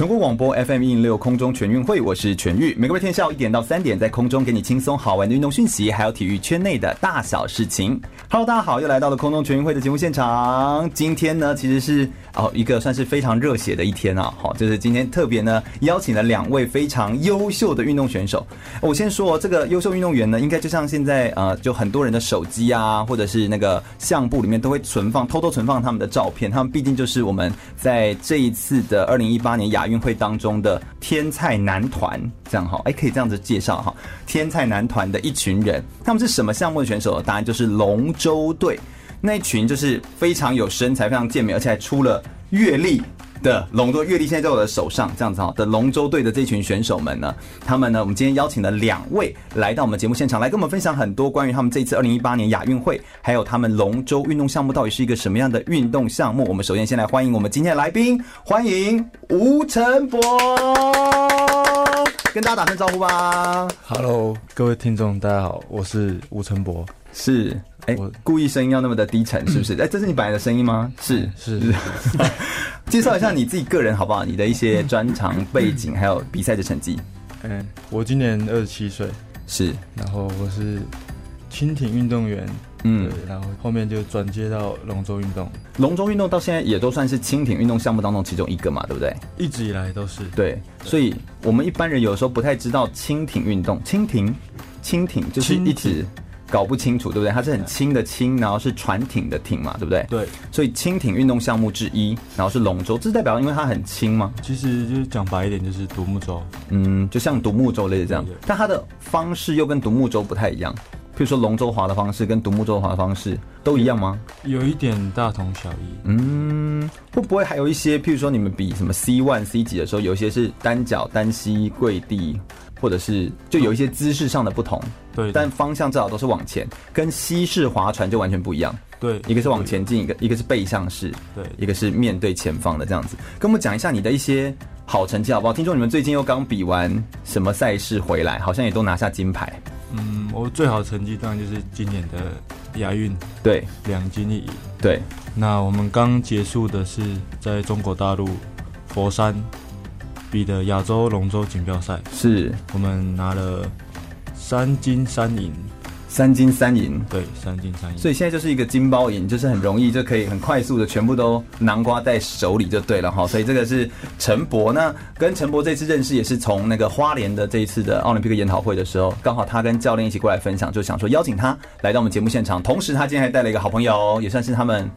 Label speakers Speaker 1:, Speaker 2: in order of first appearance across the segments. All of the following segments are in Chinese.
Speaker 1: 全国广播 FM 一零六空中全运会，我是全玉。每个白天下午一点到三点，在空中给你轻松好玩的运动讯息，还有体育圈内的大小事情。Hello，大家好，又来到了空中全运会的节目现场。今天呢，其实是哦一个算是非常热血的一天啊。好，就是今天特别呢邀请了两位非常优秀的运动选手。我先说这个优秀运动员呢，应该就像现在呃，就很多人的手机啊，或者是那个相簿里面都会存放、偷偷存放他们的照片。他们毕竟就是我们在这一次的二零一八年亚运会当中的天菜男团，这样哈，哎，可以这样子介绍哈，天菜男团的一群人，他们是什么项目的选手？答案就是龙舟队，那群就是非常有身材、非常健美，而且还出了阅历。的龙舟，阅历现在在我的手上，这样子哈。的龙舟队的这群选手们呢，他们呢，我们今天邀请了两位来到我们节目现场，来跟我们分享很多关于他们这次二零一八年亚运会，还有他们龙舟运动项目到底是一个什么样的运动项目。我们首先先来欢迎我们今天的来宾，欢迎吴晨博，跟大家打声招呼吧。
Speaker 2: Hello，各位听众，大家好，我是吴承博。
Speaker 1: 是，哎、欸，故意声音要那么的低沉，是不是？哎、欸，这是你本来的声音吗？是，
Speaker 2: 是，是。
Speaker 1: 介绍一下你自己个人好不好？你的一些专长背景，还有比赛的成绩。
Speaker 2: 嗯，我今年二十七岁，
Speaker 1: 是。
Speaker 2: 然后我是轻艇运动员，嗯，然后后面就转接到龙舟运动。
Speaker 1: 龙舟运动到现在也都算是轻艇运动项目当中其中一个嘛，对不对？
Speaker 2: 一直以来都是。
Speaker 1: 对，所以我们一般人有时候不太知道轻艇运动，轻艇，轻艇就是一直。搞不清楚，对不对？它是很轻的轻，然后是船艇的艇嘛，对不对？
Speaker 2: 对。
Speaker 1: 所以轻艇运动项目之一，然后是龙舟，这代表因为它很轻吗？
Speaker 2: 其实就是讲白一点，就是独木舟。
Speaker 1: 嗯，就像独木舟类的这样，但它的方式又跟独木舟不太一样。譬如说龙舟划的方式跟独木舟划的方式都一样吗？
Speaker 2: 有一点大同小异。
Speaker 1: 嗯，会不会还有一些？譬如说你们比什么 C one、C 几的时候，有一些是单脚单膝跪地。或者是就有一些姿势上的不同，
Speaker 2: 对，
Speaker 1: 但方向至少都是往前，跟西式划船就完全不一样，
Speaker 2: 对，
Speaker 1: 一个是往前进，一个一个是背向式，
Speaker 2: 对，
Speaker 1: 一个是面对前方的这样子。跟我们讲一下你的一些好成绩好不好？听说你们最近又刚比完什么赛事回来，好像也都拿下金牌。
Speaker 2: 嗯，我最好的成绩当然就是今年的亚运，
Speaker 1: 对，
Speaker 2: 两金一银。
Speaker 1: 对，
Speaker 2: 那我们刚结束的是在中国大陆佛山。比的亚洲龙舟锦标赛，
Speaker 1: 是
Speaker 2: 我们拿了三金三银，
Speaker 1: 三金三银，
Speaker 2: 对，三金三银。
Speaker 1: 所以现在就是一个金包银，就是很容易就可以很快速的全部都南瓜在手里就对了哈。所以这个是陈博，那跟陈博这次认识也是从那个花莲的这一次的奥林匹克研讨会的时候，刚好他跟教练一起过来分享，就想说邀请他来到我们节目现场，同时他今天还带了一个好朋友，也算是他们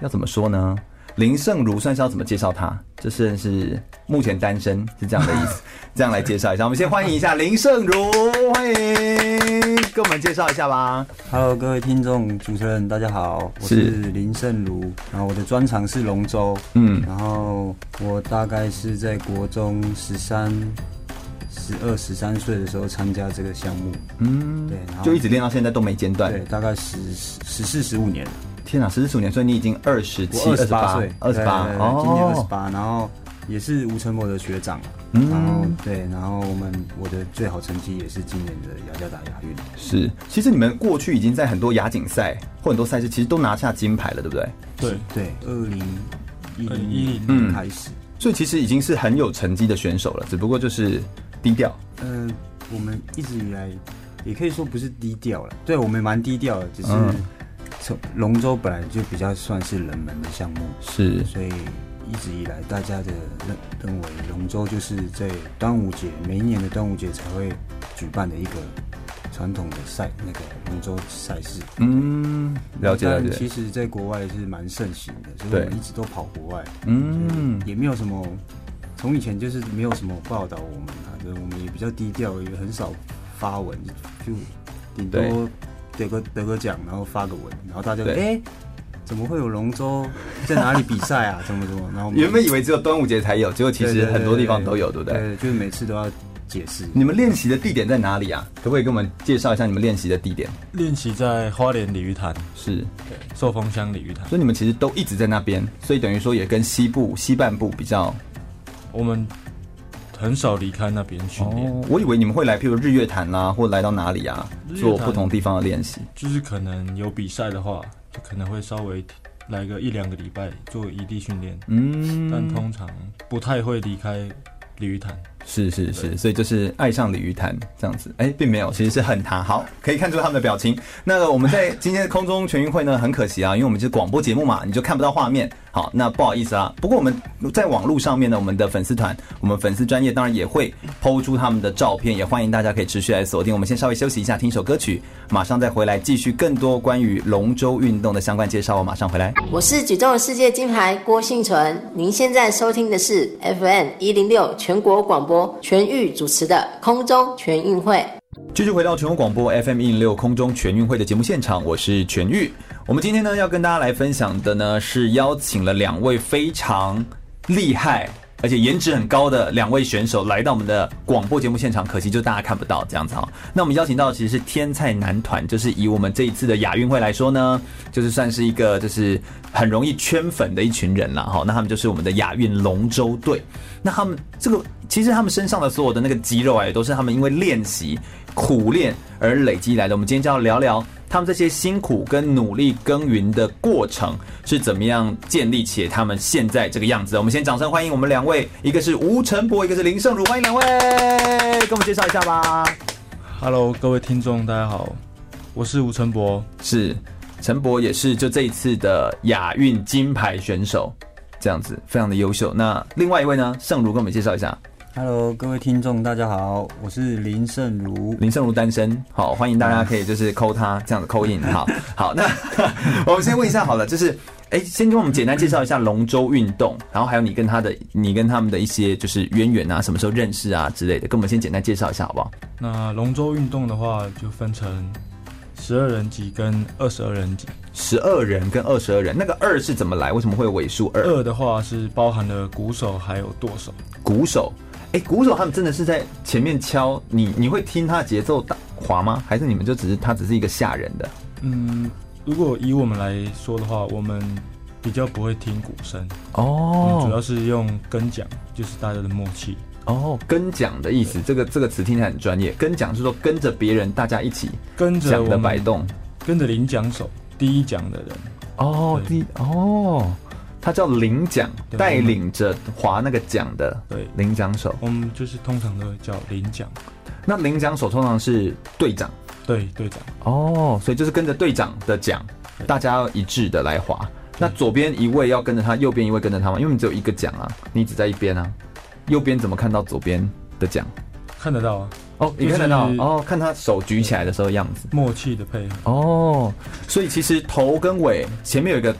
Speaker 1: 要怎么说呢？林胜如算是要怎么介绍他？就是是目前单身，是这样的意思。这样来介绍一下，我们先欢迎一下林胜如，欢迎，跟我们介绍一下吧。
Speaker 3: Hello，各位听众、主持人，大家好，我是林胜如。然后我的专长是龙舟，嗯，然后我大概是在国中十三、十二、十三岁的时候参加这个项目，嗯，对，然后
Speaker 1: 就一直练到现在都没间断，
Speaker 3: 对，大概十十四、十五年。
Speaker 1: 天哪，十四五年，所以你已经二十七、
Speaker 3: 二十八岁，
Speaker 1: 二十八，
Speaker 3: 今年二十八，然后也是吴成博的学长，嗯，然后对，然后我们我的最好成绩也是今年的雅加达亚运。
Speaker 1: 是，其实你们过去已经在很多亚锦赛或很多赛事，其实都拿下金牌了，对不对？
Speaker 2: 对
Speaker 3: 对，二零一零一零年开始，
Speaker 1: 所以其实已经是很有成绩的选手了，只不过就是低调。
Speaker 3: 嗯、呃，我们一直以来也可以说不是低调了，对我们蛮低调的，只是。嗯龙舟本来就比较算是冷门的项目，
Speaker 1: 是，
Speaker 3: 所以一直以来大家的认认为龙舟就是在端午节，每一年的端午节才会举办的一个传统的赛，那个龙舟赛事。
Speaker 1: 嗯，了解了解。
Speaker 3: 其实，在国外是蛮盛行的，所以我们一直都跑国外。
Speaker 1: 嗯，
Speaker 3: 也没有什么，从以前就是没有什么报道我们啊，就我们也比较低调，也很少发文，就顶多。得个得个奖，然后发个文，然后大家哎、欸，怎么会有龙舟 在哪里比赛啊？怎么怎么？然后
Speaker 1: 原本以为只有端午节才有，结果其实很多地方都有，对不对？
Speaker 3: 对，就是每次都要解释。
Speaker 1: 你们练习的地点在哪里啊？可不可以给我们介绍一下你们练习的地点？
Speaker 2: 练习在花莲鲤鱼潭，
Speaker 1: 是
Speaker 2: 对，寿丰乡鲤鱼潭。
Speaker 1: 所以你们其实都一直在那边，所以等于说也跟西部西半部比较，
Speaker 2: 我们很少离开那边训练。
Speaker 1: 哦，我以为你们会来，譬如日月潭啦，或来到哪里啊，做不同地方的练习。
Speaker 2: 就是可能有比赛的话，就可能会稍微。来个一两个礼拜做异地训练，嗯，但通常不太会离开鲤鱼潭。
Speaker 1: 是是是，所以就是爱上鲤鱼潭这样子，哎、欸，并没有，其实是恨他。好，可以看出他们的表情。那个我们在今天的空中全运会呢，很可惜啊，因为我们是广播节目嘛，你就看不到画面。好，那不好意思啊。不过我们在网络上面呢，我们的粉丝团，我们粉丝专业当然也会 PO 出他们的照片，也欢迎大家可以持续来锁定。我们先稍微休息一下，听首歌曲，马上再回来继续更多关于龙舟运动的相关介绍。我马上回来。
Speaker 4: 我是举重世界金牌郭幸存，您现在收听的是 FM 一零六全国广播全域主持的空中全运会。
Speaker 1: 继续回到全国广播 FM 一零六空中全运会的节目现场，我是全域。我们今天呢要跟大家来分享的呢是邀请了两位非常厉害而且颜值很高的两位选手来到我们的广播节目现场，可惜就大家看不到这样子哈。那我们邀请到其实是天菜男团，就是以我们这一次的亚运会来说呢，就是算是一个就是很容易圈粉的一群人了哈。那他们就是我们的亚运龙舟队。那他们这个其实他们身上的所有的那个肌肉啊，也都是他们因为练习苦练而累积来的。我们今天就要聊聊。他们这些辛苦跟努力耕耘的过程是怎么样建立起他们现在这个样子？我们先掌声欢迎我们两位，一个是吴晨博，一个是林胜儒，欢迎两位，跟我们介绍一下吧。
Speaker 2: Hello，各位听众，大家好，我是吴晨博，
Speaker 1: 是陈博也是就这一次的亚运金牌选手，这样子非常的优秀。那另外一位呢，胜儒跟我们介绍一下。
Speaker 3: Hello，各位听众，大家好，我是林胜如。
Speaker 1: 林胜如单身，好，欢迎大家可以就是扣他这样子扣印，好好。那 我们先问一下好了，就是哎、欸，先跟我们简单介绍一下龙舟运动，然后还有你跟他的，你跟他们的一些就是渊源啊，什么时候认识啊之类的，跟我们先简单介绍一下好不好？
Speaker 2: 那龙舟运动的话，就分成十二人级跟二十二人级。
Speaker 1: 十二人跟二十二人，那个二是怎么来？为什么会有尾数二？
Speaker 2: 二的话是包含了鼓手还有舵手，
Speaker 1: 鼓手。哎、欸，鼓手他们真的是在前面敲你，你会听他的节奏打滑吗？还是你们就只是他只是一个吓人的？
Speaker 2: 嗯，如果以我们来说的话，我们比较不会听鼓声
Speaker 1: 哦，
Speaker 2: 主要是用跟讲，就是大家的默契
Speaker 1: 哦。跟讲的意思，这个这个词听起来很专业。跟讲是说跟着别人，大家一起
Speaker 2: 跟着
Speaker 1: 讲的摆动，
Speaker 2: 跟着领奖手第一奖的人
Speaker 1: 哦，第一哦。他叫领奖，带领着划那个奖的，
Speaker 2: 对，
Speaker 1: 领奖手。
Speaker 2: 我们就是通常都叫领奖。
Speaker 1: 那领奖手通常是队长，
Speaker 2: 对，队长。
Speaker 1: 哦，所以就是跟着队长的奖，大家要一致的来划。那左边一位要跟着他，右边一位跟着他吗？因为你只有一个奖啊，你只在一边啊。右边怎么看到左边的奖？
Speaker 2: 看得到啊。
Speaker 1: 哦，你看得到哦，看他手举起来的时候样子，
Speaker 2: 默契的配合。
Speaker 1: 哦，所以其实头跟尾前面有一个。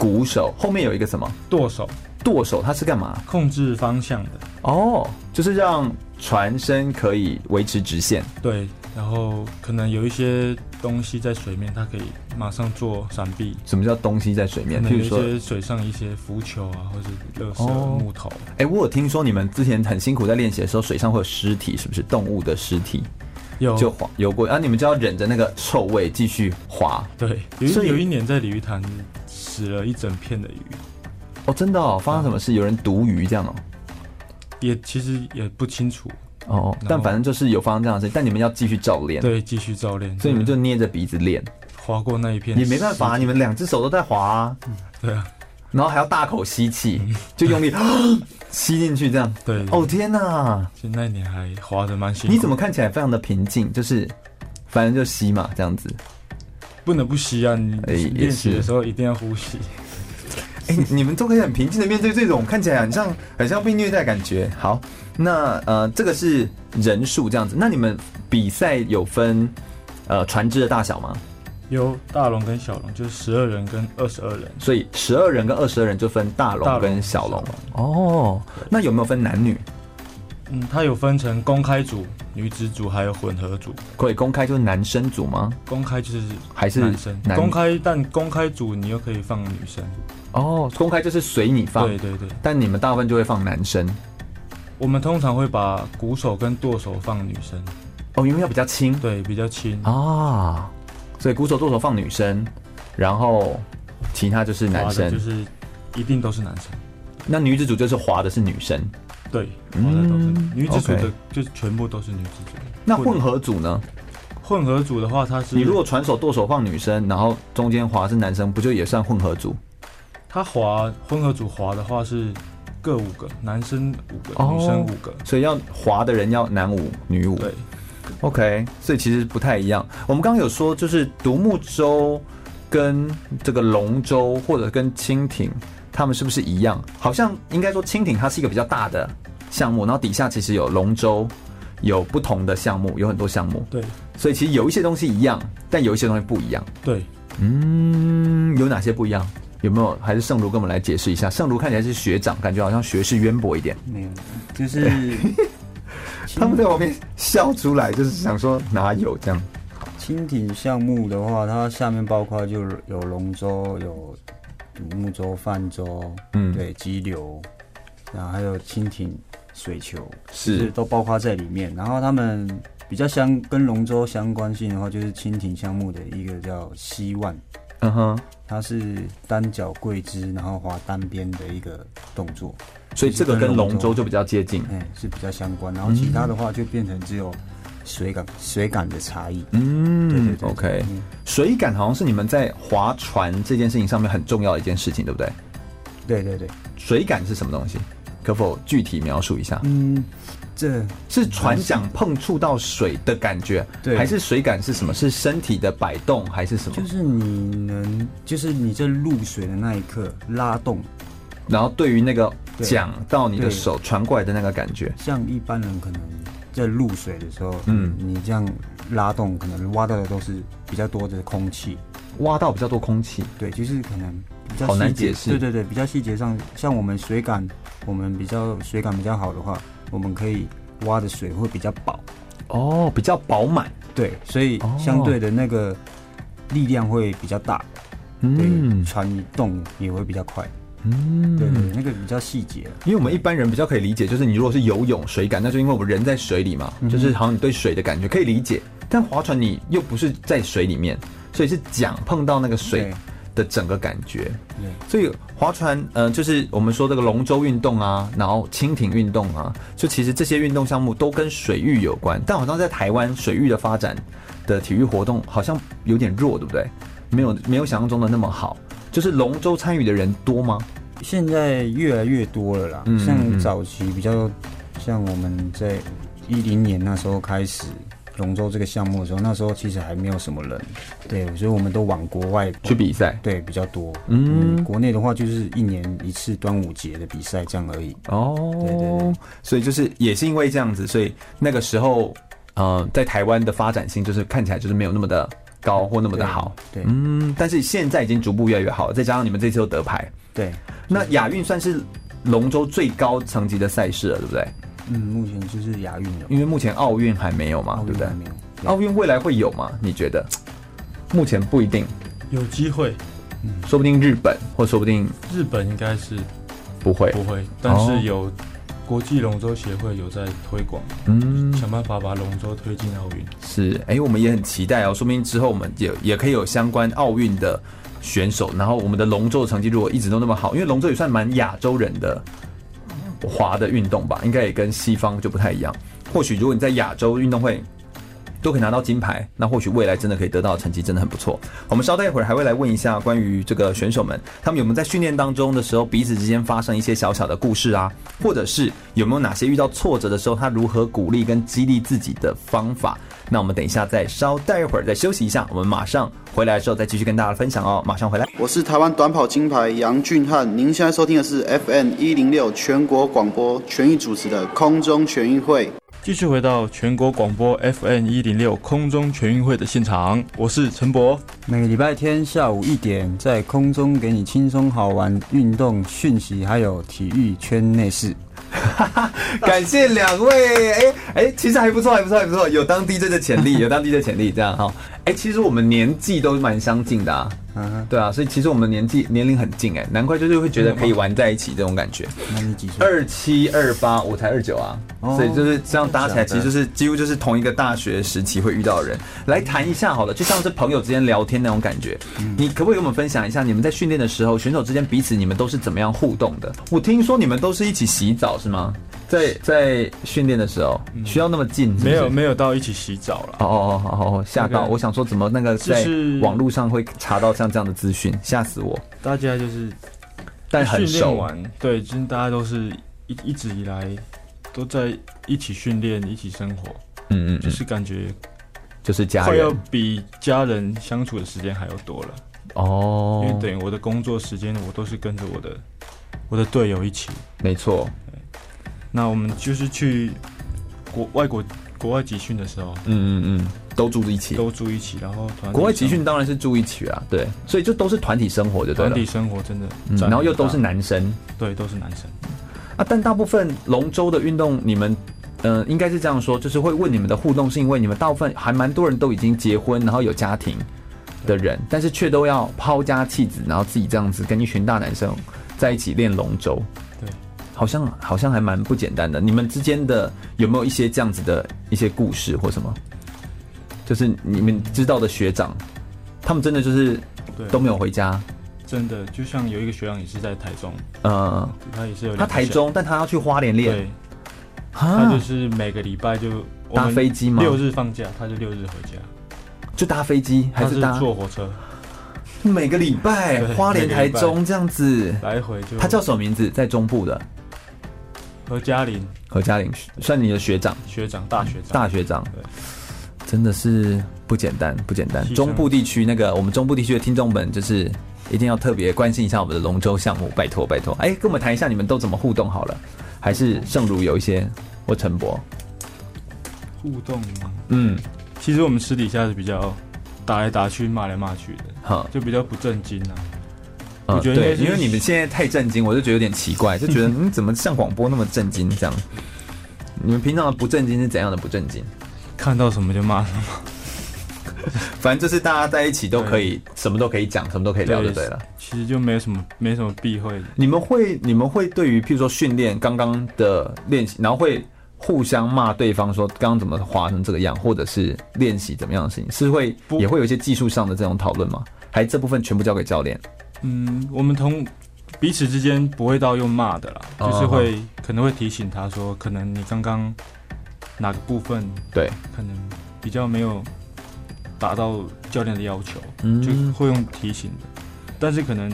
Speaker 1: 鼓手后面有一个什么
Speaker 2: 舵手？
Speaker 1: 舵手它是干嘛？
Speaker 2: 控制方向的
Speaker 1: 哦，就是让船身可以维持直线。
Speaker 2: 对，然后可能有一些东西在水面，它可以马上做闪避。
Speaker 1: 什么叫东西在水面？
Speaker 2: 比如说水上一些浮球啊，或者垃圾木头。
Speaker 1: 哎、我有听说你们之前很辛苦在练习的时候，水上会有尸体，是不是动物的尸体？
Speaker 2: 有
Speaker 1: 就滑游过，然、啊、后你们就要忍着那个臭味继续滑。
Speaker 2: 对，有有一年在鲤鱼潭。死了一整片的鱼
Speaker 1: 哦，真的哦，发生什么事？有人毒鱼这样哦？
Speaker 2: 也其实也不清楚
Speaker 1: 哦，但反正就是有发生这样的事。但你们要继续照练，
Speaker 2: 对，继续照练，
Speaker 1: 所以你们就捏着鼻子练，
Speaker 2: 划过那一片。
Speaker 1: 也没办法，你们两只手都在划啊，
Speaker 2: 对啊，
Speaker 1: 然后还要大口吸气，就用力 吸进去这样。
Speaker 2: 对，
Speaker 1: 哦天哪！
Speaker 2: 其实那一年还划的蛮辛苦。
Speaker 1: 你怎么看起来非常的平静？就是反正就吸嘛，这样子。
Speaker 2: 不能不吸啊！你练习的时候一定要呼吸。
Speaker 1: 哎、欸，你们都可以很平静的面对这种看起来很像很像被虐待的感觉。好，那呃，这个是人数这样子。那你们比赛有分呃船只的大小吗？
Speaker 2: 有大龙跟小龙，就是十二人跟二十二人。
Speaker 1: 所以十二人跟二十二人就分大龙跟小龙。哦，那有没有分男女？
Speaker 2: 嗯，它有分成公开组、女子组还有混合组。
Speaker 1: 可以公开就是男生组吗？
Speaker 2: 公开就是
Speaker 1: 还是
Speaker 2: 男生？公开但公开组你又可以放女生。
Speaker 1: 哦，公开就是随你放。
Speaker 2: 对对对。
Speaker 1: 但你们大部分就会放男生。
Speaker 2: 我们通常会把鼓手跟舵手放女生。
Speaker 1: 哦，因为要比较轻。
Speaker 2: 对，比较轻
Speaker 1: 啊。所以鼓手、舵手放女生，然后其他就是男生。
Speaker 2: 就是一定都是男生。
Speaker 1: 那女子组就是滑的是女生。
Speaker 2: 对，滑的都是女子组的，就全部都是女子组。
Speaker 1: 那混合组呢？
Speaker 2: 混合组的话，它是
Speaker 1: 你如果传手舵手放女生，然后中间滑是男生，不就也算混合组？
Speaker 2: 他滑混合组滑的话是各五个，男生五个，女生五个，
Speaker 1: 所以要滑的人要男五女五。
Speaker 2: 对
Speaker 1: ，OK，所以其实不太一样。我们刚刚有说，就是独木舟跟这个龙舟或者跟蜻蜓。他们是不是一样？好像应该说蜻蜓它是一个比较大的项目，然后底下其实有龙舟，有不同的项目，有很多项目。
Speaker 2: 对，
Speaker 1: 所以其实有一些东西一样，但有一些东西不一样。
Speaker 2: 对，
Speaker 1: 嗯，有哪些不一样？有没有？还是圣如跟我们来解释一下？圣如看起来是学长，感觉好像学识渊博一点。
Speaker 3: 没有，就是
Speaker 1: 他们在旁边笑出来，就是想说哪有这样？
Speaker 3: 蜻蜓项目的话，它下面包括就有龙舟有。独木舟、泛舟，嗯，对，激流，然后还有蜻蜓、水球，是，是都包括在里面。然后他们比较相跟龙舟相关性的话，就是蜻蜓项目的一个叫西万，嗯哼，它是单脚跪姿，然后划单边的一个动作，
Speaker 1: 所以这个跟龙舟就比较接近，
Speaker 3: 哎，是比较相关。然后其他的话就变成只有。水感水感的差异，嗯，对对对
Speaker 1: ，OK，嗯，水感好像是你们在划船这件事情上面很重要的一件事情，对不对？
Speaker 3: 对对对，
Speaker 1: 水感是什么东西？可否具体描述一下？
Speaker 3: 嗯，这
Speaker 1: 是船桨碰触到水的感觉，对，还是水感是什么？是身体的摆动还是什么？
Speaker 3: 就是你能，就是你在入水的那一刻拉动，
Speaker 1: 然后对于那个桨到你的手传过来的那个感觉，
Speaker 3: 像一般人可能。在入水的时候，嗯，你这样拉动，可能挖到的都是比较多的空气，
Speaker 1: 挖到比较多空气，
Speaker 3: 对，就是可能比较
Speaker 1: 好难解释，
Speaker 3: 对对对，比较细节上，像我们水感，我们比较水感比较好的话，我们可以挖的水会比较饱，
Speaker 1: 哦，比较饱满，
Speaker 3: 对，所以相对的那个力量会比较大，嗯，船移动也会比较快。嗯，对，对，那个比较细节，
Speaker 1: 因为我们一般人比较可以理解，就是你如果是游泳水感，那就因为我们人在水里嘛，就是好像你对水的感觉可以理解。但划船你又不是在水里面，所以是桨碰到那个水的整个感觉。对，所以划船，呃，就是我们说这个龙舟运动啊，然后蜻蜓运动啊，就其实这些运动项目都跟水域有关。但好像在台湾水域的发展的体育活动好像有点弱，对不对？没有没有想象中的那么好。就是龙舟参与的人多吗？
Speaker 3: 现在越来越多了啦。嗯、像早期比较，像我们在一零年那时候开始龙舟这个项目的时候，那时候其实还没有什么人。对，所以我们都往国外
Speaker 1: 去比赛。
Speaker 3: 对，比较多。嗯，嗯，国内的话就是一年一次端午节的比赛这样而已。
Speaker 1: 哦，对对对。所以就是也是因为这样子，所以那个时候，呃，在台湾的发展性就是看起来就是没有那么的。高或那么的好，
Speaker 3: 对，
Speaker 1: 嗯，但是现在已经逐步越来越好了，再加上你们这次又得牌，
Speaker 3: 对，
Speaker 1: 那亚运算是龙舟最高层级的赛事了，对不对？
Speaker 3: 嗯，目前就是亚运了，
Speaker 1: 因为目前奥运还没有嘛，对不对？
Speaker 3: 没有，
Speaker 1: 奥运未来会有吗？你觉得？目前不一定，
Speaker 2: 有机会，
Speaker 1: 嗯，说不定日本，或说不定
Speaker 2: 日本应该是
Speaker 1: 不会，
Speaker 2: 不会，但是有。哦国际龙舟协会有在推广，嗯，想办法把龙舟推进奥运。
Speaker 1: 是，哎、欸，我们也很期待哦。说不定之后我们也也可以有相关奥运的选手。然后我们的龙舟成绩如果一直都那么好，因为龙舟也算蛮亚洲人的滑的运动吧，应该也跟西方就不太一样。或许如果你在亚洲运动会。都可以拿到金牌，那或许未来真的可以得到的成绩真的很不错。我们稍待一会儿还会来问一下关于这个选手们，他们有没有在训练当中的时候彼此之间发生一些小小的故事啊，或者是有没有哪些遇到挫折的时候他如何鼓励跟激励自己的方法？那我们等一下再稍待一会儿再休息一下，我们马上回来的时候再继续跟大家分享哦。马上回来，
Speaker 5: 我是台湾短跑金牌杨俊翰，您现在收听的是 FM 一零六全国广播全域主持的空中全运会。
Speaker 2: 继续回到全国广播 FM 一零六空中全运会的现场，我是陈博。
Speaker 3: 每个礼拜天下午一点，在空中给你轻松好玩运动讯息，还有体育圈内事。
Speaker 1: 感谢两位，哎、欸、哎、欸，其实还不错，还不错，还不错，有当 DJ 的潜力，有当 DJ 的潜力，这样哈。哎、欸，其实我们年纪都蛮相近的啊，嗯，对啊，所以其实我们年纪年龄很近，哎，难怪就是会觉得可以玩在一起这种感觉。
Speaker 3: 那你几岁？
Speaker 1: 二七二八，我才二九啊，所以就是这样搭起来，其实就是几乎就是同一个大学时期会遇到的人。来谈一下好了，就像是朋友之间聊天那种感觉。你可不可以跟我们分享一下，你们在训练的时候，选手之间彼此你们都是怎么样互动的？我听说你们都是一起洗澡是吗？在在训练的时候需要那么近？
Speaker 2: 没有没有到一起洗澡了。
Speaker 1: 哦哦哦哦，吓到！我想说怎么那个在网络上会查到像这样的资讯，吓死我！
Speaker 2: 大家就是
Speaker 1: 但很熟
Speaker 2: 玩，对，就是大家都是一一直以来都在一起训练，一起生活。嗯嗯，就是感觉
Speaker 1: 就是家人，
Speaker 2: 快要比家人相处的时间还要多了。哦，因为等于我的工作时间，我都是跟着我的我的队友一起。
Speaker 1: 没错。
Speaker 2: 那我们就是去国外国国外集训的时候，
Speaker 1: 嗯嗯嗯，都住一起，
Speaker 2: 都住一起，然后团
Speaker 1: 国外集训当然是住一起啊，对，所以就都是团体生活的，
Speaker 2: 团体生活真的，
Speaker 1: 嗯，然后又都是男生，
Speaker 2: 对，都是男生。
Speaker 1: 啊，但大部分龙舟的运动，你们嗯、呃，应该是这样说，就是会问你们的互动，是因为你们大部分还蛮多人都已经结婚，然后有家庭的人，但是却都要抛家弃子，然后自己这样子跟一群大男生在一起练龙舟。好像好像还蛮不简单的。你们之间的有没有一些这样子的一些故事或什么？就是你们知道的学长，他们真的就是都没有回家。
Speaker 2: 真的，就像有一个学长也是在台中，嗯，他也是有他
Speaker 1: 台中，但他要去花莲练。
Speaker 2: 对，他就是每个礼拜就
Speaker 1: 搭飞机吗？
Speaker 2: 六日放假，他就六日回家，
Speaker 1: 就搭飞机还是搭
Speaker 2: 坐火车？
Speaker 1: 每个礼拜花莲台中这样子
Speaker 2: 来回就。
Speaker 1: 他叫什么名字？在中部的。
Speaker 2: 何嘉玲，
Speaker 1: 何嘉玲算你的学长，
Speaker 2: 学长，大学长，
Speaker 1: 大学长，对，真的是不简单，不简单。中部地区那个，我们中部地区的听众们，就是一定要特别关心一下我们的龙舟项目，拜托，拜托。哎，跟我们谈一下，你们都怎么互动好了？还是胜如有一些或陈博
Speaker 2: 互动吗？嗯，其实我们私底下是比较打来打去，骂来骂去的，哈，就比较不正经啊。我觉得
Speaker 1: 对，因为你们现在太震惊，我就觉得有点奇怪，就觉得嗯，怎么像广播那么震惊这样？你们平常的不震惊是怎样的不震惊？
Speaker 2: 看到什么就骂什么，
Speaker 1: 反正就是大家在一起都可以，什么都可以讲，什么都可以聊就对了。
Speaker 2: 其实就没有什么，没什么避讳的。
Speaker 1: 你们会，你们会对于譬如说训练刚刚的练习，然后会互相骂对方说刚刚怎么滑成这个样，或者是练习怎么样的事情，是会也会有一些技术上的这种讨论吗？还这部分全部交给教练？
Speaker 2: 嗯，我们同彼此之间不会到用骂的啦，就是会可能会提醒他说，可能你刚刚哪个部分对，可能比较没有达到教练的要求，嗯就会用提醒的。但是可能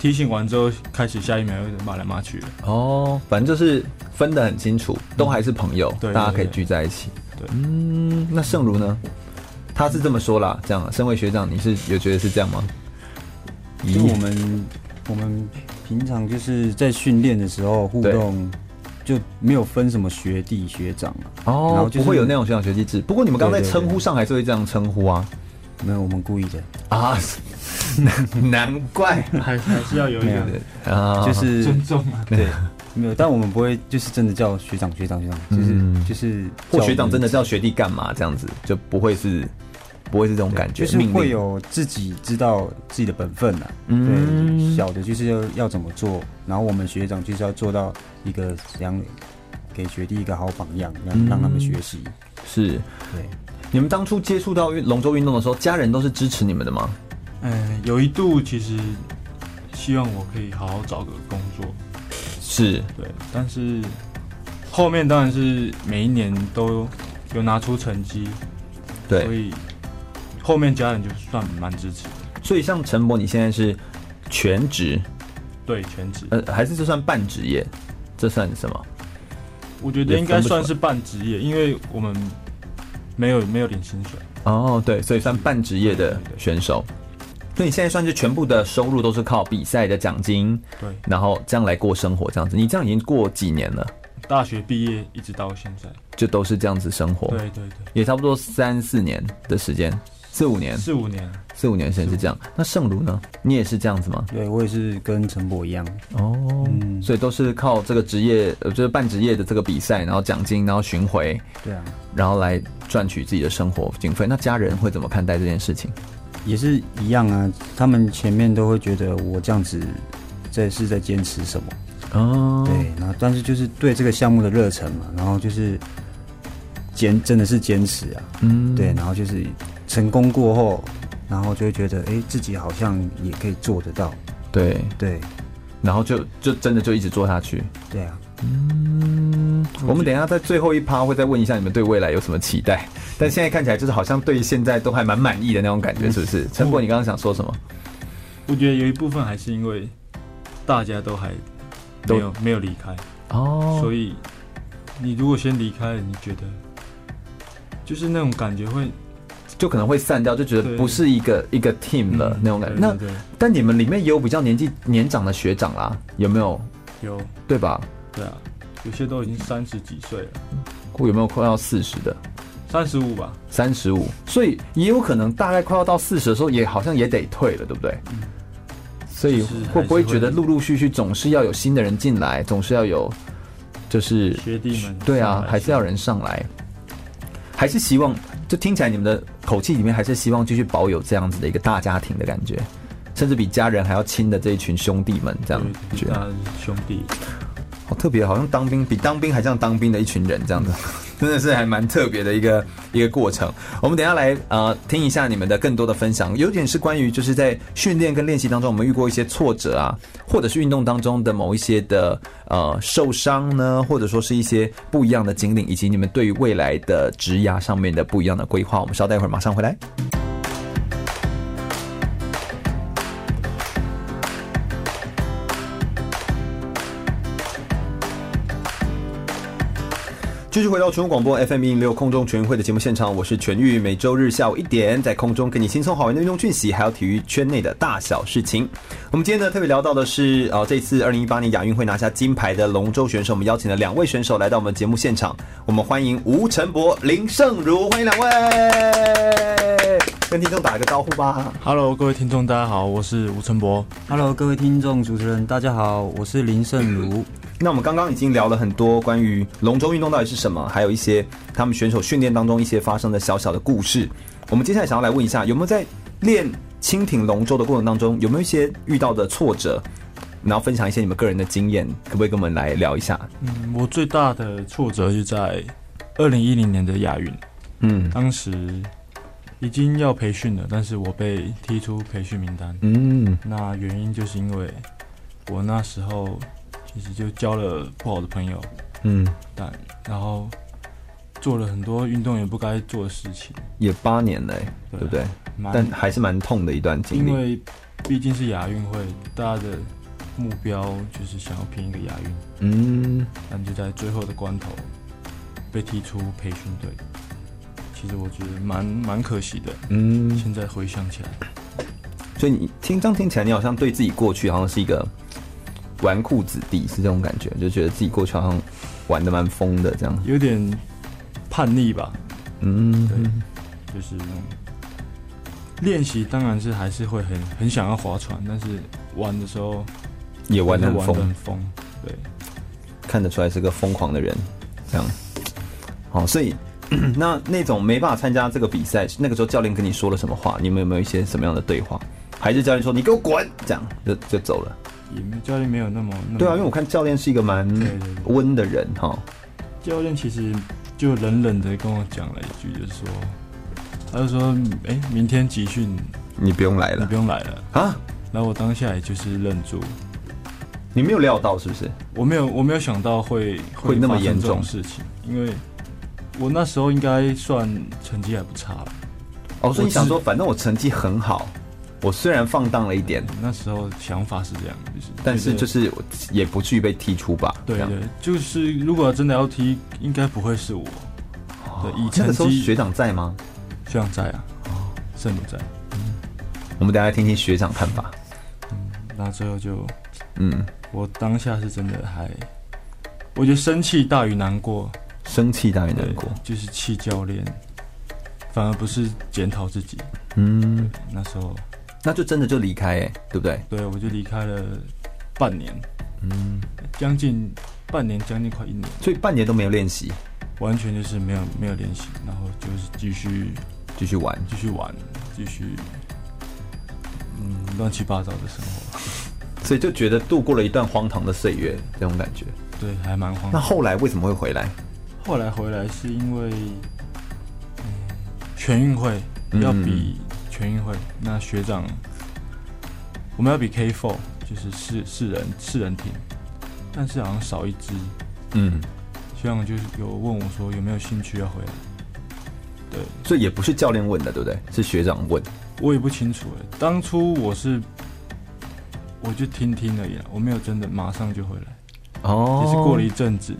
Speaker 2: 提醒完之后，开始下一秒又骂来骂去的。
Speaker 1: 哦，反正就是分得很清楚，都还是朋友，对，大家可以聚在一起。对，嗯，那胜如呢？他是这么说啦，这样，身为学长，你是有觉得是这样吗？
Speaker 3: 就我们我们平常就是在训练的时候互动，就没有分什么学弟学长啊。
Speaker 1: 哦，然后不会有那种学长学弟制。不过你们刚才称呼上还是会这样称呼啊？
Speaker 3: 没有，我们故意的
Speaker 1: 啊。难难怪，
Speaker 2: 还还是要有一点
Speaker 1: 啊，
Speaker 3: 就是
Speaker 2: 尊重嘛。
Speaker 3: 对，没有，但我们不会就是真的叫学长学长学长，就是就是
Speaker 1: 或学长真的叫学弟干嘛这样子，就不会是。不会是这种感觉，
Speaker 3: 就是会有自己知道自己的本分呐。嗯，对，小的就是要要怎么做，然后我们学长就是要做到一个怎样，给学弟一个好榜样，让让他们学习。
Speaker 1: 是，对。你们当初接触到龙舟运动的时候，家人都是支持你们的吗？
Speaker 2: 嗯，有一度其实希望我可以好好找个工作。
Speaker 1: 是，
Speaker 2: 对。但是后面当然是每一年都有拿出成绩，
Speaker 1: 对，
Speaker 2: 所以。后面家人就算蛮支持的，
Speaker 1: 所以像陈博，你现在是全职，
Speaker 2: 对，全职，
Speaker 1: 呃，还是这算半职业？这算什么？
Speaker 2: 我觉得应该算是半职业，因为我们没有没有领薪水。
Speaker 1: 哦，对，所以算半职业的选手。所以你现在算是全部的收入都是靠比赛的奖金，
Speaker 2: 对，
Speaker 1: 然后这样来过生活，这样子。你这样已经过几年了？
Speaker 2: 大学毕业一直到现在，
Speaker 1: 就都是这样子生活。
Speaker 2: 对对对，
Speaker 1: 也差不多三四年的时间。四五年，
Speaker 2: 四五年，
Speaker 1: 四五年前是这样。那圣如呢？你也是这样子吗？
Speaker 3: 对，我也是跟陈博一样。
Speaker 1: 哦，嗯，所以都是靠这个职业，呃，就是半职业的这个比赛，然后奖金，然后巡回，
Speaker 3: 对啊，
Speaker 1: 然后来赚取自己的生活经费。那家人会怎么看待这件事情？
Speaker 3: 也是一样啊，他们前面都会觉得我这样子在是在坚持什么。
Speaker 1: 哦，
Speaker 3: 对，然后但是就是对这个项目的热忱嘛，然后就是坚真的是坚持啊，嗯，对，然后就是。成功过后，然后就会觉得，哎，自己好像也可以做得到。
Speaker 1: 对
Speaker 3: 对，
Speaker 1: 然后就就真的就一直做下去。
Speaker 3: 对啊，
Speaker 1: 嗯，我们等一下在最后一趴会再问一下你们对未来有什么期待，但现在看起来就是好像对现在都还蛮满意的那种感觉，是不是？陈博，你刚刚想说什么？
Speaker 2: 我觉得有一部分还是因为大家都还没有没有离开
Speaker 1: 哦，
Speaker 2: 所以你如果先离开了，你觉得就是那种感觉会。
Speaker 1: 就可能会散掉，就觉得不是一个一个 team 了那种感觉。那但你们里面也有比较年纪年长的学长啦，有没有？
Speaker 2: 有，
Speaker 1: 对吧？
Speaker 2: 对啊，有些都已经三十几岁了。
Speaker 1: 有没有快要四十的？
Speaker 2: 三十五吧。
Speaker 1: 三十五，所以也有可能大概快要到四十的时候，也好像也得退了，对不对？所以会不会觉得陆陆续续总是要有新的人进来，总是要有就是
Speaker 2: 学弟们？
Speaker 1: 对啊，还是要人上来，还是希望。就听起来你们的口气里面还是希望继续保有这样子的一个大家庭的感觉，甚至比家人还要亲的这一群兄弟们这样觉得
Speaker 2: 兄弟
Speaker 1: 好特别，好像当兵比当兵还像当兵的一群人这样子。真的是还蛮特别的一个一个过程。我们等下来呃听一下你们的更多的分享，有点是关于就是在训练跟练习当中，我们遇过一些挫折啊，或者是运动当中的某一些的呃受伤呢，或者说是一些不一样的经历，以及你们对于未来的职涯上面的不一样的规划。我们稍待一会儿，马上回来。继续回到全国广播 FM 一零六空中全运会的节目现场，我是全玉，每周日下午一点在空中给你轻松好玩的运动讯息，还有体育圈内的大小事情。我们今天呢特别聊到的是，呃，这次二零一八年亚运会拿下金牌的龙舟选手，我们邀请了两位选手来到我们节目现场，我们欢迎吴晨博、林胜如，欢迎两位，跟听众打一个招呼吧。
Speaker 2: Hello，各位听众，大家好，我是吴晨博。
Speaker 3: Hello，各位听众，主持人大家好，我是林胜儒。
Speaker 1: 那我们刚刚已经聊了很多关于龙舟运动到底是什么，还有一些他们选手训练当中一些发生的小小的故事。我们接下来想要来问一下，有没有在练蜻蜓龙舟的过程当中，有没有一些遇到的挫折？然后分享一些你们个人的经验，可不可以跟我们来聊一下？
Speaker 2: 嗯，我最大的挫折就在二零一零年的亚运，嗯，当时已经要培训了，但是我被踢出培训名单，嗯，那原因就是因为我那时候。其实就交了不好的朋友，嗯，但然后做了很多运动员不该做的事情，
Speaker 1: 也八年了，对不对？但还是蛮痛的一段经历。
Speaker 2: 因为毕竟是亚运会，大家的目标就是想要拼一个亚运，嗯，但就在最后的关头被踢出培训队，其实我觉得蛮蛮可惜的，嗯。现在回想起来，
Speaker 1: 所以你听这样听起来，你好像对自己过去好像是一个。纨绔子弟是这种感觉，就觉得自己过去好像玩的蛮疯的，这样
Speaker 2: 有点叛逆吧。嗯，对，就是练习当然是还是会很很想要划船，但是玩的时候
Speaker 1: 也玩得很疯，
Speaker 2: 很疯。对，
Speaker 1: 看得出来是个疯狂的人，这样。好，所以 那那种没办法参加这个比赛，那个时候教练跟你说了什么话？你们有没有一些什么样的对话？还是教练说你给我滚，这样就就走了？
Speaker 2: 教练没有那么，
Speaker 1: 对啊，因为我看教练是一个蛮温的人哈。
Speaker 2: 教练其实就冷冷的跟我讲了一句，就是说，他就说，哎、欸，明天集训
Speaker 1: 你不用来了，
Speaker 2: 你不用来了啊。然后我当下也就是愣住，
Speaker 1: 你没有料到是不是？
Speaker 2: 我没有，我没有想到会会，那么严重的事情，因为我那时候应该算成绩还不差了。
Speaker 1: 哦，所以你想说，反正我成绩很好。我虽然放荡了一点，
Speaker 2: 那时候想法是这样，就是，
Speaker 1: 但是就是也不至于被踢出吧？
Speaker 2: 对对，就是如果真的要踢，应该不会是我。对，以前那个
Speaker 1: 时候学长在吗？
Speaker 2: 学长在啊，哦，胜儒在。
Speaker 1: 嗯，我们等下听听学长看法。
Speaker 2: 嗯，那最后就，嗯，我当下是真的还，我觉得生气大于难过，
Speaker 1: 生气大于难过，
Speaker 2: 就是气教练反而不是检讨自己。
Speaker 1: 嗯，
Speaker 2: 那时候
Speaker 1: 那就真的就离开哎，对不对？
Speaker 2: 对，我就离开了半年，嗯，将近半年，将近快一年，
Speaker 1: 所以半年都没有练习，
Speaker 2: 完全就是没有没有练习，然后就是继续
Speaker 1: 继续玩，
Speaker 2: 继续玩，继续嗯乱七八糟的生活，
Speaker 1: 所以就觉得度过了一段荒唐的岁月，这种感觉。
Speaker 2: 对，还蛮荒唐。
Speaker 1: 那后来为什么会回来？
Speaker 2: 后来回来是因为，嗯，全运会要比全运会，嗯、那学长我们要比 K four，就是四四人四人艇，但是好像少一支。
Speaker 1: 嗯，
Speaker 2: 学长就有问我说有没有兴趣要回来。对，
Speaker 1: 所以也不是教练问的，对不对？是学长问。
Speaker 2: 我也不清楚哎，当初我是我就听听而已，我没有真的马上就回来。
Speaker 1: 哦，
Speaker 2: 只是过了一阵子，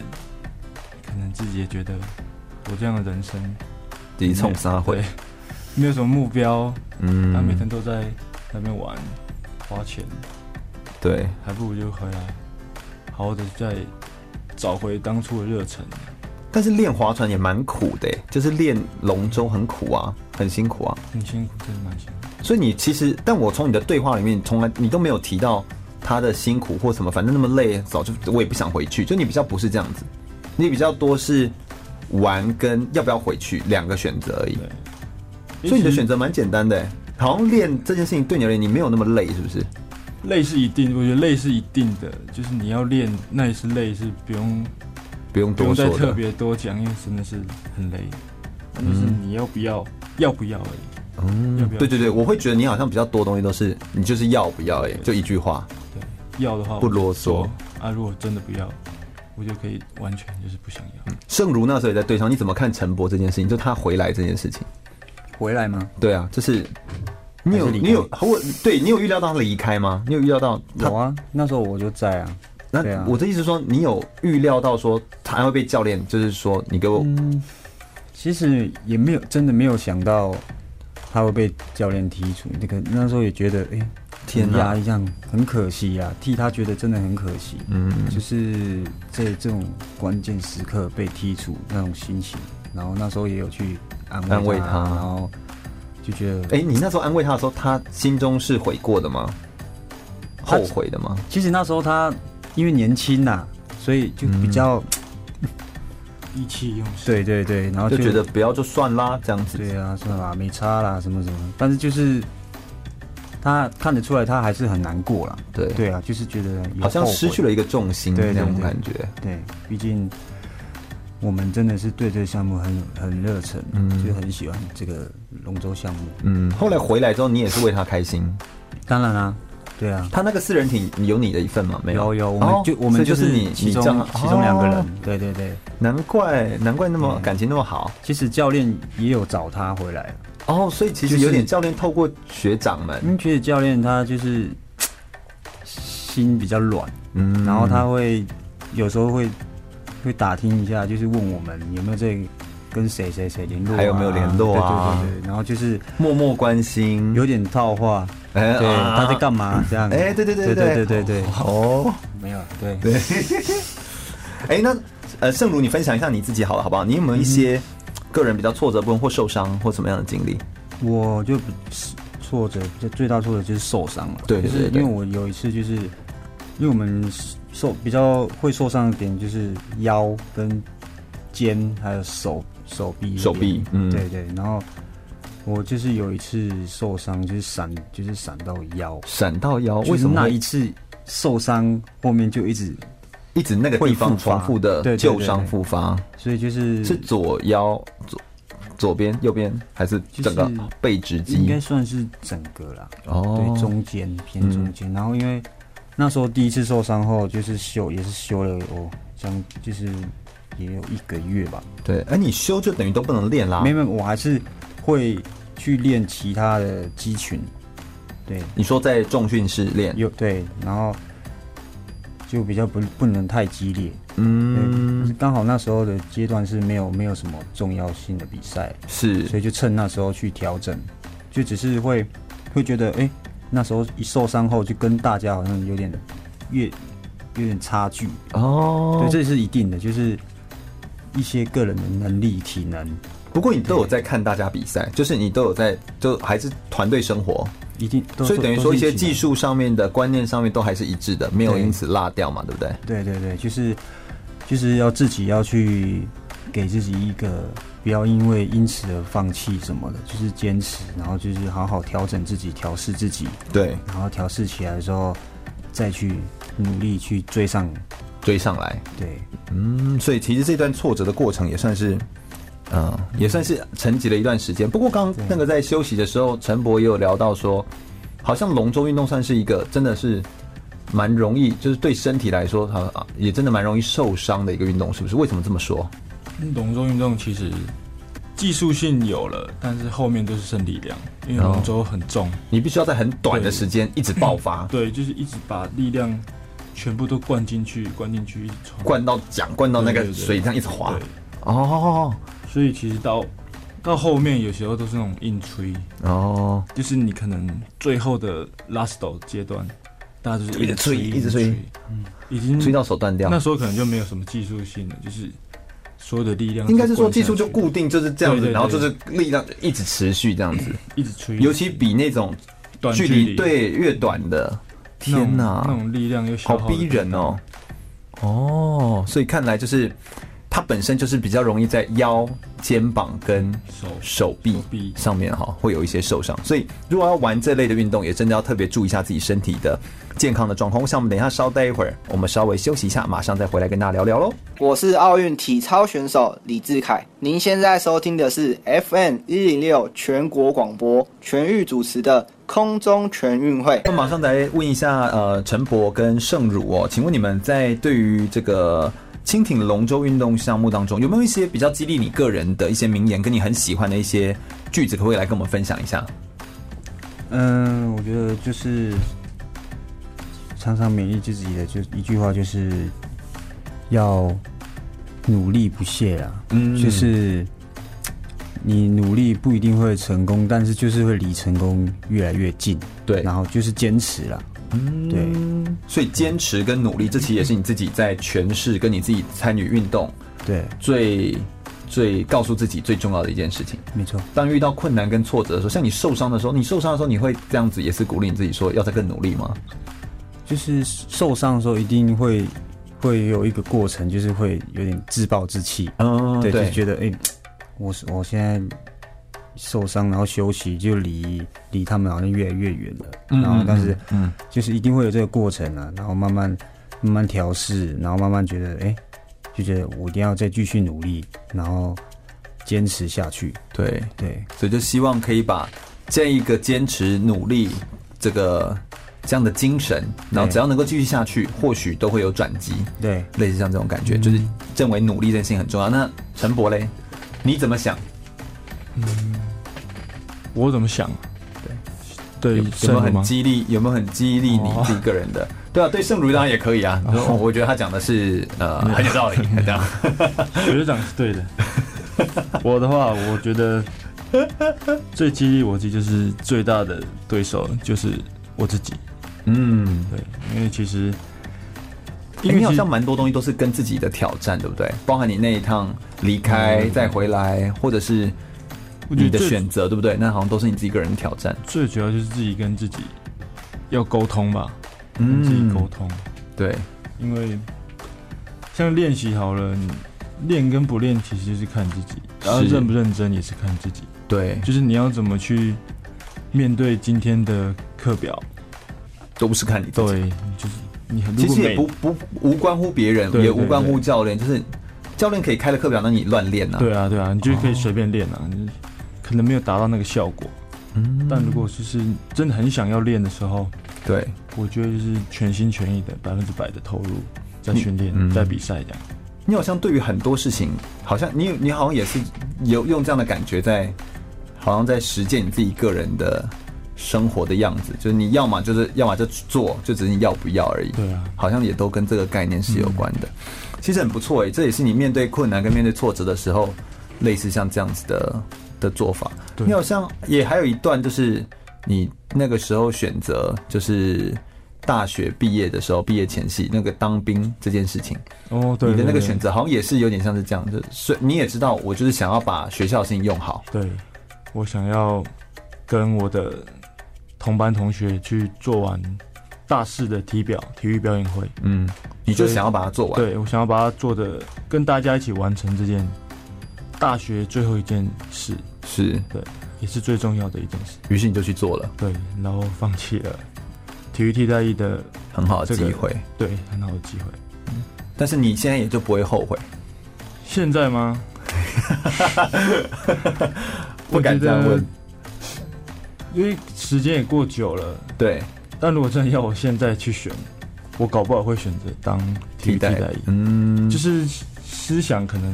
Speaker 2: 可能自己也觉得我这样的人生，
Speaker 1: 第一冲三回，
Speaker 2: 没有什么目标，
Speaker 1: 嗯，
Speaker 2: 他每天都在那边玩，花钱，
Speaker 1: 对，
Speaker 2: 还不如就回来，好好的再找回当初的热忱。
Speaker 1: 但是练划船也蛮苦的，就是练龙舟很苦啊，很辛苦啊，
Speaker 2: 很辛苦，真的蛮辛苦。
Speaker 1: 所以你其实，但我从你的对话里面，从来你都没有提到。他的辛苦或什么，反正那么累，早就我也不想回去。就你比较不是这样子，你比较多是玩跟要不要回去两个选择而已。对，所以你的选择蛮简单的，好像练这件事情对你而言，你没有那么累，是不是？
Speaker 2: 累是一定，我觉得累是一定的，就是你要练，那也是累，是不用
Speaker 1: 不用多
Speaker 2: 不用再特别多讲，因为真的是很累。但就是你要不要，嗯、要不要而已。
Speaker 1: 嗯，要不要对对对，我会觉得你好像比较多东西都是你就是要不要哎，就一句话。
Speaker 2: 对，要的话
Speaker 1: 不啰嗦
Speaker 2: 啊。如果真的不要，我就可以完全就是不想要。
Speaker 1: 盛如那时候也在对上，你怎么看陈博这件事情？就他回来这件事情，
Speaker 3: 回来吗？
Speaker 1: 对啊，就是你有你有我对你有预料到他离开吗？你有预料到？
Speaker 3: 有啊，那时候我就在啊。
Speaker 1: 那我的意思说，你有预料到说他会被教练，就是说你给我，
Speaker 3: 嗯，其实也没有真的没有想到。他会被教练踢出，那个那时候也觉得，哎、欸，天啊，一样很可惜啊，替他觉得真的很可惜。嗯，就是在这种关键时刻被踢出那种心情，然后那时候也有去安慰他，
Speaker 1: 安慰他
Speaker 3: 然后就觉得，
Speaker 1: 哎、欸，你那时候安慰他的时候，他心中是悔过的吗？后悔的吗？
Speaker 3: 其实那时候他因为年轻呐、啊，所以就比较。嗯
Speaker 2: 意气用事，
Speaker 3: 对对对，然后
Speaker 1: 就，就觉得不要就算啦，这样子。
Speaker 3: 对啊，算啦，没差啦，什么什么。但是就是他看得出来，他还是很难过啦。
Speaker 1: 对
Speaker 3: 对啊，就是觉得
Speaker 1: 好像失去了一个重心，对，那种感觉。
Speaker 3: 对，毕竟我们真的是对这个项目很很热忱，嗯，就很喜欢这个龙舟项目。
Speaker 1: 嗯，后来回来之后，你也是为他开心。
Speaker 3: 当然啦。对啊，
Speaker 1: 他那个四人艇有你的一份吗？没有，
Speaker 3: 有有，我们就我们就是你其中其中两个人。对对对，
Speaker 1: 难怪难怪那么感情那么好。
Speaker 3: 其实教练也有找他回来
Speaker 1: 哦，所以其实有点教练透过学长们，
Speaker 3: 因为觉得教练他就是心比较软，嗯，然后他会有时候会会打听一下，就是问我们有没有在跟谁谁谁联络，
Speaker 1: 还有没有联络啊？
Speaker 3: 对对对，然后就是
Speaker 1: 默默关心，
Speaker 3: 有点套话。哎，对，他在干嘛？这样？
Speaker 1: 哎，对对对对对对对。哦，
Speaker 3: 没有，对
Speaker 1: 对。哎，那呃，圣如，你分享一下你自己好了，好不好？你有没有一些个人比较挫折部分或受伤或什么样的经历？
Speaker 3: 我就挫折，就最大挫折就是受伤了。
Speaker 1: 对，
Speaker 3: 就是因为我有一次，就是因为我们受比较会受伤的点就是腰跟肩，还有手手臂
Speaker 1: 手臂。嗯，
Speaker 3: 对对，然后。我就是有一次受伤，就是闪，就是闪到腰，
Speaker 1: 闪到腰。为什么
Speaker 3: 那一次受伤后面就一直
Speaker 1: 一直那个地方重复的旧伤复发？
Speaker 3: 所以就是
Speaker 1: 是左腰左左边右边还是整个背直肌？
Speaker 3: 应该算是整个啦。哦，对，中间偏中间。然后因为那时候第一次受伤后，就是休也是休了哦，将就是也有一个月吧。
Speaker 1: 对，而，你休就等于都不能练啦。
Speaker 3: 没没，我还是。会去练其他的肌群，对。
Speaker 1: 你说在重训室练
Speaker 3: 有对，然后就比较不不能太激烈，
Speaker 1: 嗯，
Speaker 3: 刚好那时候的阶段是没有没有什么重要性的比赛，
Speaker 1: 是，
Speaker 3: 所以就趁那时候去调整，就只是会会觉得，哎、欸，那时候一受伤后就跟大家好像有点越有点差距
Speaker 1: 哦，
Speaker 3: 对，这是一定的，就是一些个人的能力体能。
Speaker 1: 不过你都有在看大家比赛，就是你都有在，就还是团队生活，
Speaker 3: 一定。
Speaker 1: 所以等于说一些技术上面的观念上面都还是一致的，没有因此落掉嘛，对不对？
Speaker 3: 对对对，就是就是要自己要去给自己一个，不要因为因此而放弃什么的，就是坚持，然后就是好好调整自己，调试自己。
Speaker 1: 对，
Speaker 3: 然后调试起来的时候，再去努力去追上。
Speaker 1: 追上来，
Speaker 3: 对，
Speaker 1: 嗯，所以其实这段挫折的过程也算是，嗯，也算是沉寂了一段时间。不过刚刚那个在休息的时候，陈博也有聊到说，好像龙舟运动算是一个真的是蛮容易，就是对身体来说，它也真的蛮容易受伤的一个运动，是不是？为什么这么说？
Speaker 2: 龙舟运动其实技术性有了，但是后面都是剩力量，因为龙舟很重，
Speaker 1: 你必须要在很短的时间一直爆发，
Speaker 2: 对，就是一直把力量。全部都灌进去，灌进去，
Speaker 1: 灌到桨，灌到那个水这样一直滑。哦，
Speaker 2: 所以其实到到后面有时候都是那种硬吹。
Speaker 1: 哦，
Speaker 2: 就是你可能最后的 last 阶段，大家就是一直吹，
Speaker 1: 一直吹，
Speaker 2: 嗯，已经
Speaker 1: 吹到手断掉。
Speaker 2: 那时候可能就没有什么技术性了，就是所有的力量
Speaker 1: 应该是说技术就固定就是这样子，然后就是力量一直持续这样子，
Speaker 2: 一直吹。
Speaker 1: 尤其比那种距离对越短的。天呐，
Speaker 2: 那种力量又
Speaker 1: 好逼人哦！哦，所以看来就是它本身就是比较容易在腰、肩膀跟手手臂上面哈会有一些受伤，所以如果要玩这类的运动，也真的要特别注意一下自己身体的健康的状况。我想我们等一下稍待一会儿，我们稍微休息一下，马上再回来跟大家聊聊喽。
Speaker 6: 我是奥运体操选手李志凯，您现在收听的是 FM 一零六全国广播全域主持的。空中全运会，
Speaker 1: 那马上来问一下，呃，陈博跟盛儒哦，请问你们在对于这个轻艇龙舟运动项目当中，有没有一些比较激励你个人的一些名言，跟你很喜欢的一些句子，可不可以来跟我们分享一下？
Speaker 3: 嗯，我觉得就是常常勉励自己的，就一句话，就是要努力不懈啊，嗯，就是。你努力不一定会成功，但是就是会离成功越来越近。
Speaker 1: 对，
Speaker 3: 然后就是坚持了。嗯，对。
Speaker 1: 所以坚持跟努力，这其实也是你自己在诠释跟你自己参与运动，
Speaker 3: 对，
Speaker 1: 最最告诉自己最重要的一件事情。
Speaker 3: 没错。
Speaker 1: 当遇到困难跟挫折的时候，像你受伤的时候，你受伤的时候，你会这样子也是鼓励你自己说要再更努力吗？
Speaker 3: 就是受伤的时候一定会会有一个过程，就是会有点自暴自弃。
Speaker 1: 嗯，
Speaker 3: 对，对就觉得哎。欸我我现在受伤，然后休息，就离离他们好像越来越远了。嗯、然后，但是，嗯，就是一定会有这个过程啊。然后慢慢慢慢调试，然后慢慢觉得，哎、欸，就觉得我一定要再继续努力，然后坚持下去。
Speaker 1: 对
Speaker 3: 对，
Speaker 1: 所以就希望可以把这一个坚持努力这个这样的精神，然后只要能够继续下去，或许都会有转机。
Speaker 3: 对，
Speaker 1: 类似像这种感觉，嗯、就是认为努力这件事情很重要。那陈博嘞？你怎么想？
Speaker 2: 嗯，我怎么想？对对，
Speaker 1: 有没有很激励？有没有很激励你自己个人的？对啊，对圣儒当然也可以啊。我觉得他讲的是呃 很有道理，这样。
Speaker 2: 学长是对的。我的话，我觉得最激励我自己就是最大的对手就是我自己。
Speaker 1: 嗯，
Speaker 2: 对，因为其实。
Speaker 1: 因为你好像蛮多东西都是跟自己的挑战，对不对？包含你那一趟离开再回来，或者是你的选择，对不对？那好像都是你自己个人的挑战。
Speaker 2: 最主要就是自己跟自己要沟通吧，跟自己沟通。
Speaker 1: 对，
Speaker 2: 因为像练习好了，你练跟不练其实就是看自己，然后认不认真也是看自己。
Speaker 1: 对，
Speaker 2: 就是你要怎么去面对今天的课表，
Speaker 1: 都不是看你自己。
Speaker 2: 对，就是你。
Speaker 1: 其实也不不无关乎别人，也无关乎教练，就是教练可以开了课表，那你乱练呐？
Speaker 2: 对啊，对啊，你就可以随便练啊，你可能没有达到那个效果。嗯，但如果就是真的很想要练的时候，
Speaker 1: 对，
Speaker 2: 我觉得就是全心全意的百分之百的投入在训练，在比赛这样。
Speaker 1: 你好像对于很多事情，好像你你好像也是有用这样的感觉在，好像在实践你自己个人的。生活的样子，就是你要么就是要么就做，就只是你要不要而已。
Speaker 2: 对啊，
Speaker 1: 好像也都跟这个概念是有关的。嗯、其实很不错哎，这也是你面对困难跟面对挫折的时候，类似像这样子的的做法。
Speaker 2: 对，
Speaker 1: 你好像也还有一段，就是你那个时候选择，就是大学毕业的时候，毕业前夕那个当兵这件事情。
Speaker 2: 哦，对，
Speaker 1: 你的那个选择好像也是有点像是这样，的，所以你也知道，我就是想要把学校的事情用好。
Speaker 2: 对，我想要跟我的同班同学去做完大四的体表体育表演会。
Speaker 1: 嗯，你就想要把它做完？
Speaker 2: 对，我想要把它做的跟大家一起完成这件大学最后一件事。
Speaker 1: 是，
Speaker 2: 对，也是最重要的一件事。
Speaker 1: 于是你就去做了。
Speaker 2: 对，然后放弃了体育替代役的
Speaker 1: 很好的机会。
Speaker 2: 对，很好的机会。
Speaker 1: 但是你现在也就不会后悔？
Speaker 2: 现在吗？
Speaker 1: 不敢这样问，
Speaker 2: 因为时间也过久了。
Speaker 1: 对，
Speaker 2: 但如果真的要我现在去选，我搞不好会选择当体育替代役。嗯，就是思想可能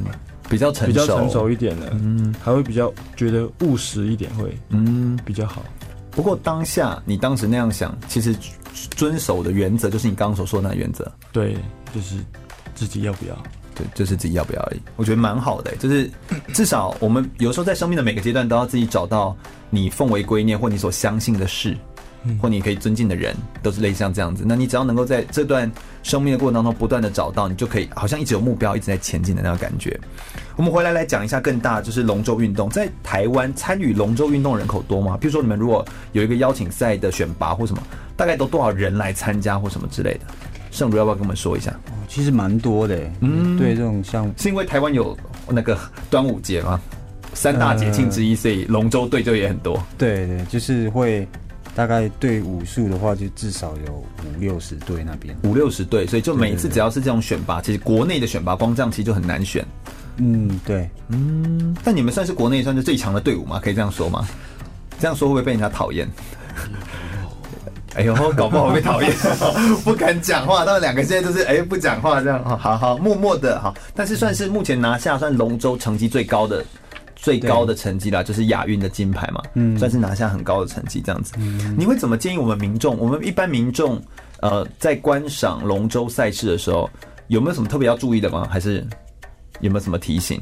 Speaker 1: 比较成熟，
Speaker 2: 比较成熟一点的，嗯，还会比较觉得务实一点，会嗯比较好。
Speaker 1: 不过当下你当时那样想，其实遵守的原则就是你刚刚所说的那原则。
Speaker 2: 对，就是。自己要不要？
Speaker 1: 对，就是自己要不要而已。我觉得蛮好的，就是 至少我们有时候在生命的每个阶段，都要自己找到你奉为圭臬或你所相信的事，或你可以尊敬的人，都是类似像这样子。那你只要能够在这段生命的过程当中不断的找到，你就可以好像一直有目标，一直在前进的那个感觉。我们回来来讲一下更大，就是龙舟运动在台湾参与龙舟运动人口多吗？比如说你们如果有一个邀请赛的选拔或什么，大概都多少人来参加或什么之类的？圣如要不要跟我们说一下？
Speaker 3: 其实蛮多的，嗯，对，这种项目
Speaker 1: 是因为台湾有那个端午节吗？三大节庆之一，所以龙舟队就也很多。
Speaker 3: 对对，就是会大概队武术的话，就至少有五六十队那边，
Speaker 1: 五六十队，所以就每一次只要是这种选拔，其实国内的选拔光这样其实就很难选。
Speaker 3: 嗯，对，
Speaker 1: 嗯，但你们算是国内算是最强的队伍吗？可以这样说吗？这样说会不会被人家讨厌？哎呦，搞不好被讨厌，不敢讲话。他们两个现在都是哎不讲话这样，好好默默的好。但是算是目前拿下算龙舟成绩最高的最高的成绩啦，就是亚运的金牌嘛，嗯，算是拿下很高的成绩这样子。你会怎么建议我们民众？我们一般民众呃在观赏龙舟赛事的时候，有没有什么特别要注意的吗？还是有没有什么提醒？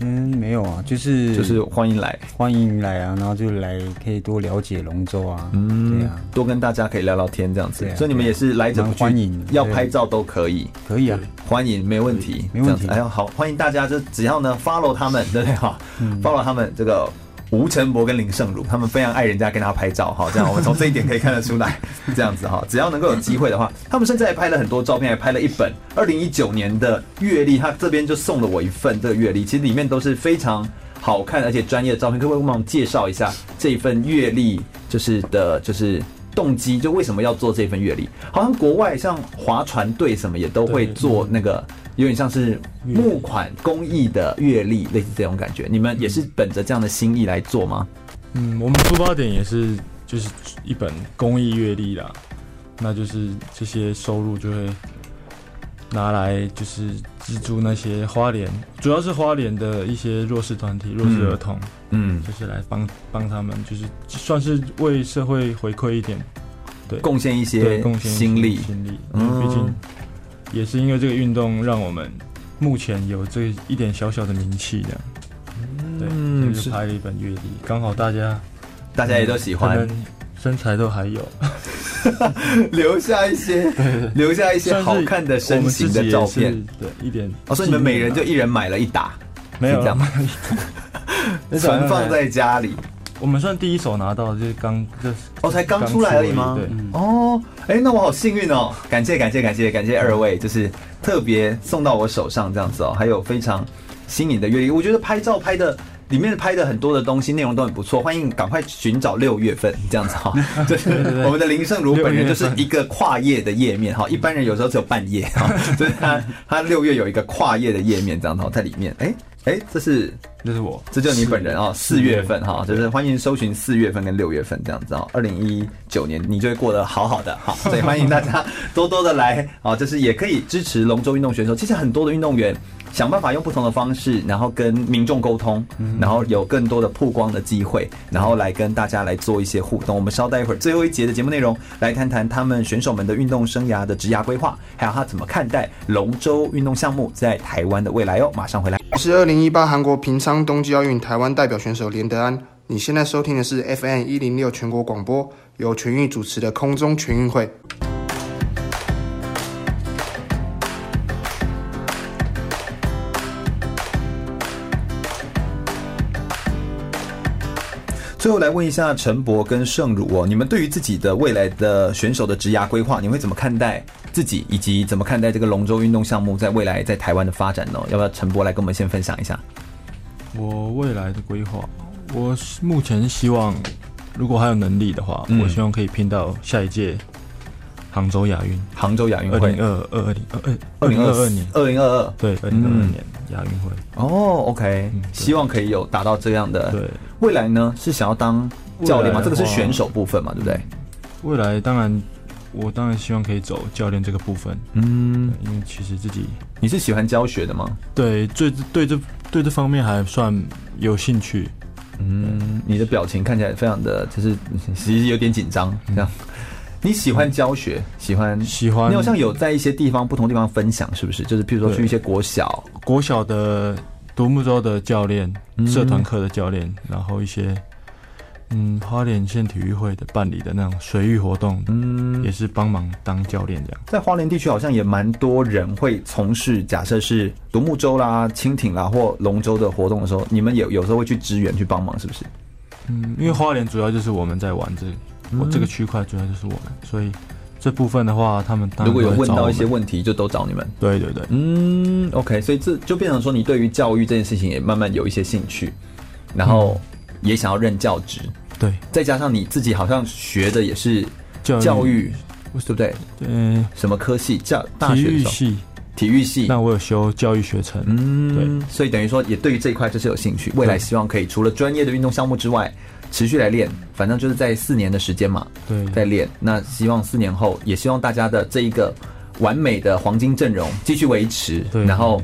Speaker 3: 嗯，没有啊，就是
Speaker 1: 就是欢迎来，
Speaker 3: 欢迎来啊，然后就来可以多了解龙舟啊，嗯，对啊，
Speaker 1: 多跟大家可以聊聊天这样子，所以你们也是来者不拒，欢迎，要拍照都可以，
Speaker 3: 可以啊，
Speaker 1: 欢迎，没问题，没问题，哎呀，好，欢迎大家，就只要呢 follow 他们，对不对？哈？follow 他们这个。吴承博跟林胜儒，他们非常爱人家跟他拍照哈，这样我们从这一点可以看得出来，这样子哈，只要能够有机会的话，他们甚至还拍了很多照片，还拍了一本二零一九年的月历，他这边就送了我一份这个月历，其实里面都是非常好看而且专业的照片，可不可以帮我们介绍一下这一份月历，就是的，就是动机，就为什么要做这份月历？好像国外像划船队什么也都会做那个。有点像是募款公益的阅历，类似这种感觉。你们也是本着这样的心意来做吗？
Speaker 2: 嗯，我们出发点也是就是一本公益阅历啦，那就是这些收入就会拿来就是资助那些花莲，主要是花莲的一些弱势团体、弱势儿童，嗯，就是来帮帮他们，就是算是为社会回馈一点，对，
Speaker 1: 贡献一些贡献心力。
Speaker 2: 心力，因为毕竟。也是因为这个运动，让我们目前有这一点小小的名气这样。嗯，对，就是拍了一本月历，刚好大家
Speaker 1: 大家也都喜欢，
Speaker 2: 身材都还有，
Speaker 1: 留下一些，留下一些好看的身形的照片，
Speaker 2: 对，一点。
Speaker 1: 哦，所以你们每人就一人买了一打，
Speaker 2: 没有这样？
Speaker 1: 存放在家里。
Speaker 2: 我们算第一手拿到，就是刚这
Speaker 1: 哦，才刚出来而已吗？对，哦，哎，那我好幸运哦！感谢感谢感谢感谢二位，就是特别送到我手上这样子哦，还有非常新颖的月历，我觉得拍照拍的里面拍的很多的东西内容都很不错，欢迎赶快寻找六月份这样子哈，就是我们的林胜如本人就是一个跨页的页面哈，一般人有时候只有半页哈，就是他他六月有一个跨页的页面这样子在里面，哎。哎、欸，这是
Speaker 2: 这是我，
Speaker 1: 这就是你本人啊！四月份哈，就是欢迎搜寻四月份跟六月份这样子啊。二零一九年你就会过得好好的，好，所以欢迎大家多多的来啊，就是也可以支持龙舟运动选手。其实很多的运动员。想办法用不同的方式，然后跟民众沟通，然后有更多的曝光的机会，然后来跟大家来做一些互动。我们稍待一会儿，最后一节的节目内容，来谈谈他们选手们的运动生涯的职涯规划，还有他怎么看待龙舟运动项目在台湾的未来哦。马上回来。
Speaker 7: 我是二零一八韩国平昌冬季奥运台湾代表选手连德安。你现在收听的是 FM 一零六全国广播，由全运主持的空中全运会。
Speaker 1: 最后来问一下陈博跟盛儒哦，你们对于自己的未来的选手的职涯规划，你会怎么看待自己，以及怎么看待这个龙舟运动项目在未来在台湾的发展呢？要不要陈博来跟我们先分享一下？
Speaker 2: 我未来的规划，我目前希望，如果还有能力的话，嗯、我希望可以拼到下一届杭州亚运。
Speaker 1: 杭州亚运会，二零二二二零二二二零二二年，二零二二对二零二二年亚运会。哦，OK，希望可以有达到这样的。对，未来呢是想要当教练吗？这个是选手部分嘛，对不对？
Speaker 2: 未来当然。我当然希望可以走教练这个部分，嗯，因为其实自己
Speaker 1: 你是喜欢教学的吗？
Speaker 2: 对，对，对这对这方面还算有兴趣。
Speaker 1: 嗯，你的表情看起来非常的，就是其实有点紧张。这样，你喜欢教学？喜欢
Speaker 2: 喜欢？
Speaker 1: 你好像有在一些地方不同地方分享，是不是？就是譬如说去一些国小、
Speaker 2: 国小的独木舟的教练、社团课的教练，然后一些。嗯，花莲县体育会的办理的那种水域活动，嗯，也是帮忙当教练这样。
Speaker 1: 在花莲地区好像也蛮多人会从事，假设是独木舟啦、蜻蜓啦或龙舟的活动的时候，你们有有时候会去支援去帮忙，是不是？
Speaker 2: 嗯，因为花莲主要就是我们在玩这个，我、嗯、这个区块主要就是我们，所以这部分的话，他们
Speaker 1: 如果有问到一些问题，就都找你们。
Speaker 2: 对对对，
Speaker 1: 嗯，OK，所以这就变成说，你对于教育这件事情也慢慢有一些兴趣，然后也想要任教职。
Speaker 2: 对，
Speaker 1: 再加上你自己好像学的也是教育，对不对？嗯，什么科系？教大
Speaker 2: 学系，
Speaker 1: 体育系。
Speaker 2: 那我有修教育学程，嗯，对，
Speaker 1: 所以等于说也对于这一块就是有兴趣。未来希望可以除了专业的运动项目之外，持续来练，反正就是在四年的时间嘛，
Speaker 2: 对，
Speaker 1: 在练。那希望四年后，也希望大家的这一个完美的黄金阵容继续维持，对，然后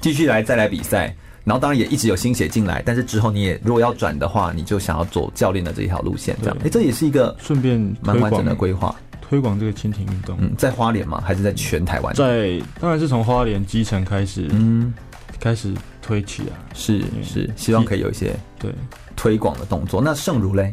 Speaker 1: 继续来再来比赛。然后当然也一直有新血进来，但是之后你也如果要转的话，你就想要走教练的这一条路线，这样，哎，这也是一个
Speaker 2: 顺便
Speaker 1: 蛮完整的规划，
Speaker 2: 推广这个蜻蜓运动。
Speaker 1: 嗯，在花莲吗？还是在全台湾？
Speaker 2: 在，当然是从花莲基层开始，嗯，开始推起啊，
Speaker 1: 是是，希望可以有一些
Speaker 2: 对
Speaker 1: 推广的动作。那盛如嘞，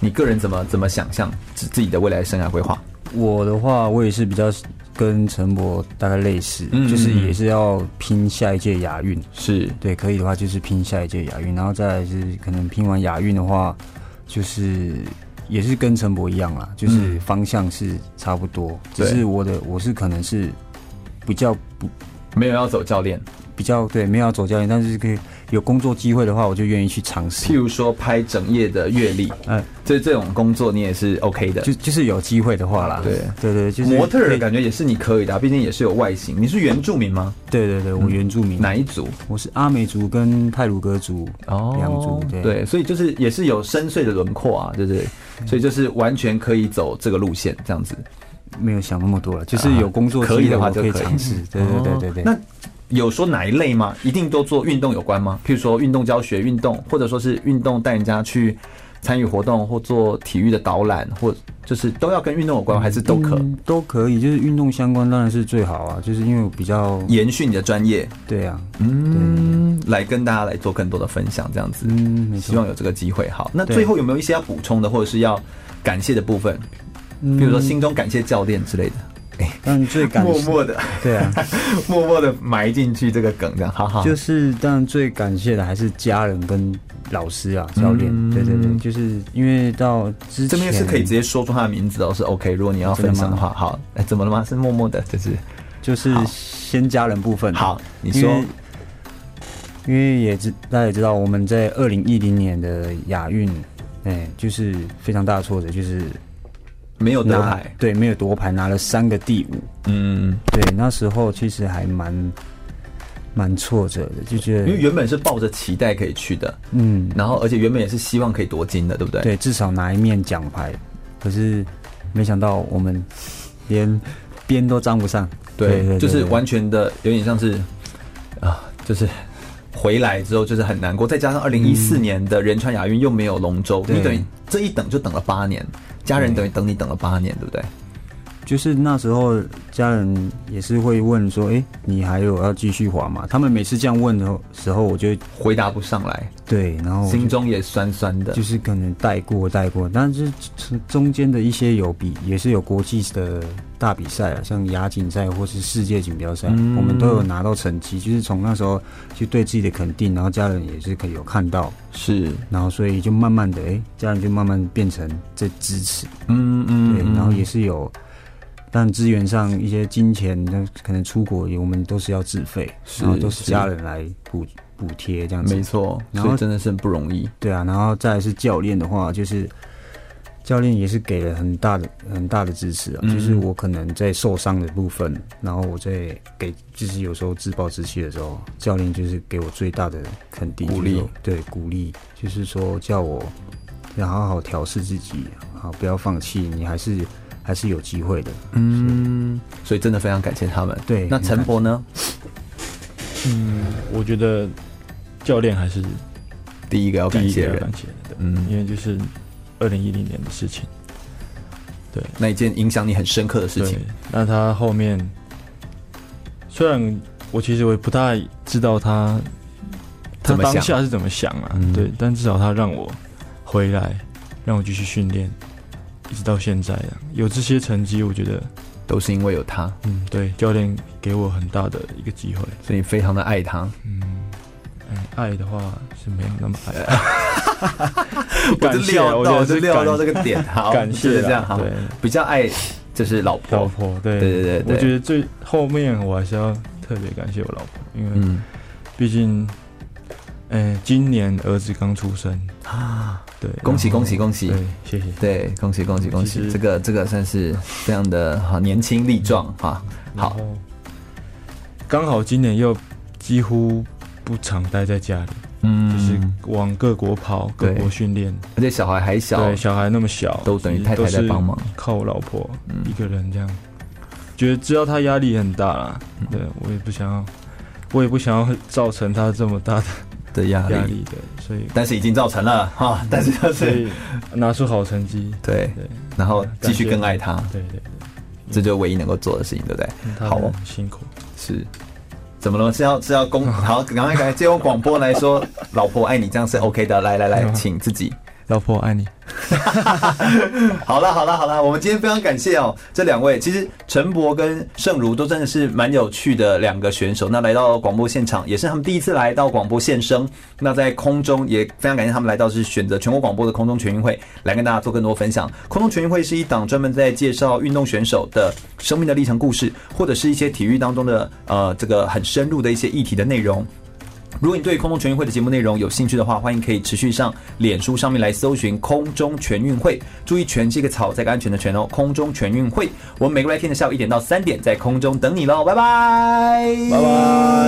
Speaker 1: 你个人怎么怎么想象自自己的未来生涯规划？
Speaker 3: 我的话，我也是比较。跟陈博大概类似，就是也是要拼下一届亚运，
Speaker 1: 是
Speaker 3: 对，可以的话就是拼下一届亚运，然后再来是可能拼完亚运的话，就是也是跟陈博一样啦，就是方向是差不多，嗯、只是我的我是可能是比较不
Speaker 1: 没有要走教练。
Speaker 3: 比较对，没有要走教练，但是可以有工作机会的话，我就愿意去尝试。
Speaker 1: 譬如说拍整夜的月历，嗯，这这种工作你也是 OK 的，
Speaker 3: 就就是有机会的话啦。对对对，就是
Speaker 1: 模特的感觉也是你可以的，毕竟也是有外形。你是原住民吗？
Speaker 3: 对对对，我原住民。
Speaker 1: 哪一组？
Speaker 3: 我是阿美族跟泰鲁格族哦，两族。
Speaker 1: 对，所以就是也是有深邃的轮廓啊，对不对？所以就是完全可以走这个路线，这样子。
Speaker 3: 没有想那么多了，就是有工作
Speaker 1: 可以的话就可以尝试。
Speaker 3: 对对对对对。
Speaker 1: 那。有说哪一类吗？一定都做运动有关吗？譬如说运动教学、运动，或者说是运动带人家去参与活动，或做体育的导览，或就是都要跟运动有关，还是都可、
Speaker 3: 嗯、都可以？就是运动相关当然是最好啊，就是因为我比较
Speaker 1: 延续你的专业。
Speaker 3: 对啊，
Speaker 1: 嗯，来跟大家来做更多的分享，这样子，希望有这个机会。好，那最后有没有一些要补充的，或者是要感谢的部分？比如说心中感谢教练之类的。
Speaker 3: 但最感
Speaker 1: 默默的，
Speaker 3: 对啊，
Speaker 1: 默默的埋进去这个梗，这样，好好。
Speaker 3: 就是，当然最感谢的还是家人跟老师啊，教练。嗯、对对对，就是因为到之前这边
Speaker 1: 是可以直接说出他的名字哦，是 OK。如果你要分享的话，好，哎，怎么了吗？是默默的，就是
Speaker 3: 就是先家人部分。
Speaker 1: 好，你说，
Speaker 3: 因为也知大家也知道，我们在二零一零年的亚运，哎，就是非常大的挫折，就是。
Speaker 1: 没有夺牌，
Speaker 3: 对，没有夺牌，拿了三个第五。嗯，对，那时候其实还蛮蛮挫折的，就觉得
Speaker 1: 因为原本是抱着期待可以去的，嗯，然后而且原本也是希望可以夺金的，对不对？
Speaker 3: 对，至少拿一面奖牌。可是没想到我们连边都沾不上，
Speaker 1: 对，就是完全的有点像是啊，就是回来之后就是很难过，再加上二零一四年的仁川亚运又没有龙舟，嗯、你等于这一等就等了八年。家人等于等你等了八年，对不对？
Speaker 3: 就是那时候家人也是会问说：“哎、欸，你还有要继续滑吗？”他们每次这样问的时候，我就
Speaker 1: 回答不上来。
Speaker 3: 对，然后
Speaker 1: 心中也酸酸的，
Speaker 3: 就是可能带过带过，但是中间的一些有比也是有国际的大比赛啊，像亚锦赛或是世界锦标赛，嗯、我们都有拿到成绩，就是从那时候就对自己的肯定，然后家人也是可以有看到，
Speaker 1: 是，
Speaker 3: 然后所以就慢慢的，哎、欸，家人就慢慢变成在支持，
Speaker 1: 嗯嗯，
Speaker 3: 对，然后也是有。但资源上一些金钱，那可能出国，我们都是要自费，然后都是家人来补补贴这样子。
Speaker 1: 没错，然后真的是很不容易。
Speaker 3: 对啊，然后再来是教练的话，就是教练也是给了很大的很大的支持啊。嗯、就是我可能在受伤的部分，然后我在给，就是有时候自暴自弃的时候，教练就是给我最大的肯定
Speaker 1: 鼓励，
Speaker 3: 对鼓励，就是说叫我要好好调试自己，好不要放弃，你还是。还是有机会的，
Speaker 1: 嗯，所以真的非常感谢他们。
Speaker 3: 对，
Speaker 1: 那陈博呢？
Speaker 2: 嗯，我觉得教练还是
Speaker 1: 第一个要感谢的，
Speaker 2: 感谢的，嗯，因为就是二零一零年的事情，对，
Speaker 1: 那一件影响你很深刻的事情。
Speaker 2: 那他后面虽然我其实我也不太知道他他当下是怎么想啊，对，但至少他让我回来，让我继续训练。一直到现在啊，有这些成绩，我觉得
Speaker 1: 都是因为有他。
Speaker 2: 嗯，对，教练给我很大的一个机会，
Speaker 1: 所以你非常的爱他。
Speaker 2: 嗯，嗯，爱的话是没有那么爱。
Speaker 1: 我是料到，我是料到这个点，好，
Speaker 2: 感谢
Speaker 1: 这样，好，对，比较爱就是老婆，
Speaker 2: 老婆，对，对对对。我觉得最后面我还是要特别感谢我老婆，因为毕竟。哎，今年儿子刚出生啊！对，
Speaker 1: 恭喜恭喜恭喜！
Speaker 2: 对，谢谢。
Speaker 1: 对，恭喜恭喜恭喜！这个这个算是非常的好，年轻力壮哈。好，
Speaker 2: 刚好今年又几乎不常待在家里，嗯，就是往各国跑，各国训练，
Speaker 1: 而且小孩还小，
Speaker 2: 对，小孩那么小，
Speaker 1: 都等于太太在帮忙，
Speaker 2: 靠我老婆一个人这样，觉得知道他压力很大啦。对，我也不想要，我也不想要造成他这么大的。
Speaker 1: 的压力，
Speaker 2: 力，对，所以
Speaker 1: 但是已经造成了哈，但是就是
Speaker 2: 拿出好成绩，
Speaker 1: 对对，然后继续更爱他，
Speaker 2: 对对对，
Speaker 1: 这就是唯一能够做的事情，对不对？好哦，
Speaker 2: 辛苦
Speaker 1: 是，怎么了？是要是要公好，赶快赶快借用广播来说，老婆爱你，这样是 OK 的。来来来，请自己。
Speaker 2: 老婆爱你。
Speaker 1: 好了好了好了，我们今天非常感谢哦，这两位其实陈博跟盛如都真的是蛮有趣的两个选手。那来到广播现场，也是他们第一次来到广播现声。那在空中也非常感谢他们来到，是选择全国广播的空中全运会来跟大家做更多分享。空中全运会是一档专门在介绍运动选手的生命的历程故事，或者是一些体育当中的呃这个很深入的一些议题的内容。如果你对空中全运会的节目内容有兴趣的话，欢迎可以持续上脸书上面来搜寻空中全运会。注意“全”是一个草，在个安全的“全”哦。空中全运会，我们每个礼拜天的下午一点到三点在空中等你喽，拜拜，
Speaker 2: 拜拜。